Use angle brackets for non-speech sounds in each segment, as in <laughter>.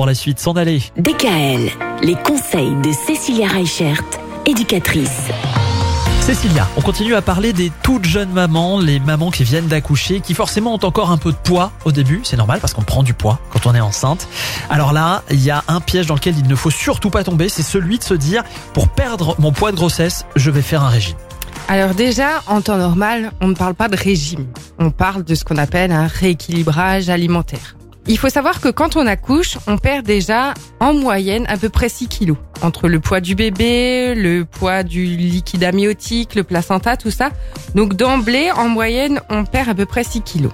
pour la suite, s'en aller. DKL, les conseils de Cécilia Reichert, éducatrice. Cécilia, on continue à parler des toutes jeunes mamans, les mamans qui viennent d'accoucher, qui forcément ont encore un peu de poids au début, c'est normal parce qu'on prend du poids quand on est enceinte. Alors là, il y a un piège dans lequel il ne faut surtout pas tomber, c'est celui de se dire, pour perdre mon poids de grossesse, je vais faire un régime. Alors déjà, en temps normal, on ne parle pas de régime. On parle de ce qu'on appelle un rééquilibrage alimentaire. Il faut savoir que quand on accouche, on perd déjà en moyenne à peu près 6 kilos. Entre le poids du bébé, le poids du liquide amniotique, le placenta, tout ça. Donc d'emblée, en moyenne, on perd à peu près 6 kilos.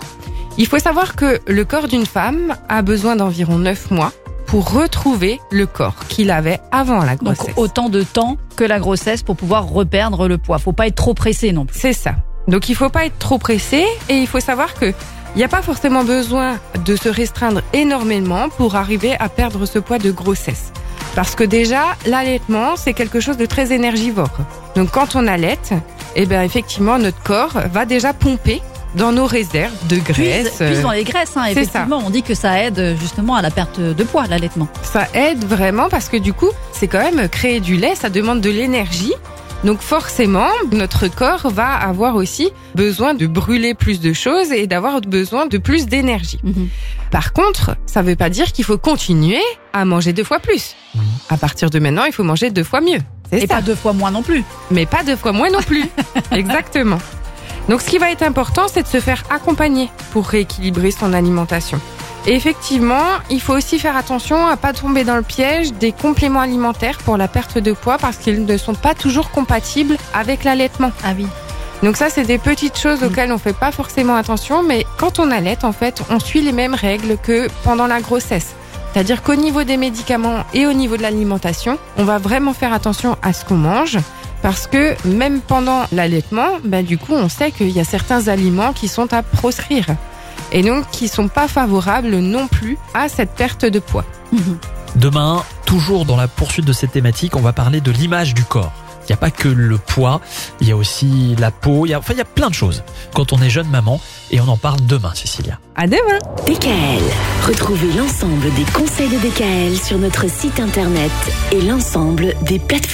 Il faut savoir que le corps d'une femme a besoin d'environ 9 mois pour retrouver le corps qu'il avait avant la grossesse. Donc autant de temps que la grossesse pour pouvoir reperdre le poids. Faut pas être trop pressé non plus. C'est ça. Donc il faut pas être trop pressé et il faut savoir que il n'y a pas forcément besoin de se restreindre énormément pour arriver à perdre ce poids de grossesse. Parce que déjà, l'allaitement, c'est quelque chose de très énergivore. Donc quand on allaite, eh bien effectivement, notre corps va déjà pomper dans nos réserves de graisse. Plus, plus dans les graisses, hein, effectivement. On dit que ça aide justement à la perte de poids, l'allaitement. Ça aide vraiment parce que du coup, c'est quand même créer du lait, ça demande de l'énergie. Donc forcément, notre corps va avoir aussi besoin de brûler plus de choses et d'avoir besoin de plus d'énergie. Mhm. Par contre, ça veut pas dire qu'il faut continuer à manger deux fois plus. À partir de maintenant, il faut manger deux fois mieux. C'est Et ça. pas deux fois moins non plus. Mais pas deux fois moins non plus. <laughs> Exactement. Donc ce qui va être important, c'est de se faire accompagner pour rééquilibrer son alimentation. Et effectivement, il faut aussi faire attention à pas tomber dans le piège des compléments alimentaires pour la perte de poids parce qu'ils ne sont pas toujours compatibles avec l'allaitement. Ah oui. Donc ça, c'est des petites choses auxquelles on fait pas forcément attention, mais quand on allaite, en fait, on suit les mêmes règles que pendant la grossesse. C'est-à-dire qu'au niveau des médicaments et au niveau de l'alimentation, on va vraiment faire attention à ce qu'on mange. Parce que même pendant l'allaitement, ben du coup, on sait qu'il y a certains aliments qui sont à proscrire. Et donc, qui sont pas favorables non plus à cette perte de poids. <laughs> Demain, toujours dans la poursuite de cette thématique, on va parler de l'image du corps. Il n'y a pas que le poids, il y a aussi la peau, il y a, enfin il y a plein de choses quand on est jeune maman et on en parle demain, Cécilia. À demain! DKL, retrouvez l'ensemble des conseils de DKL sur notre site internet et l'ensemble des plateformes.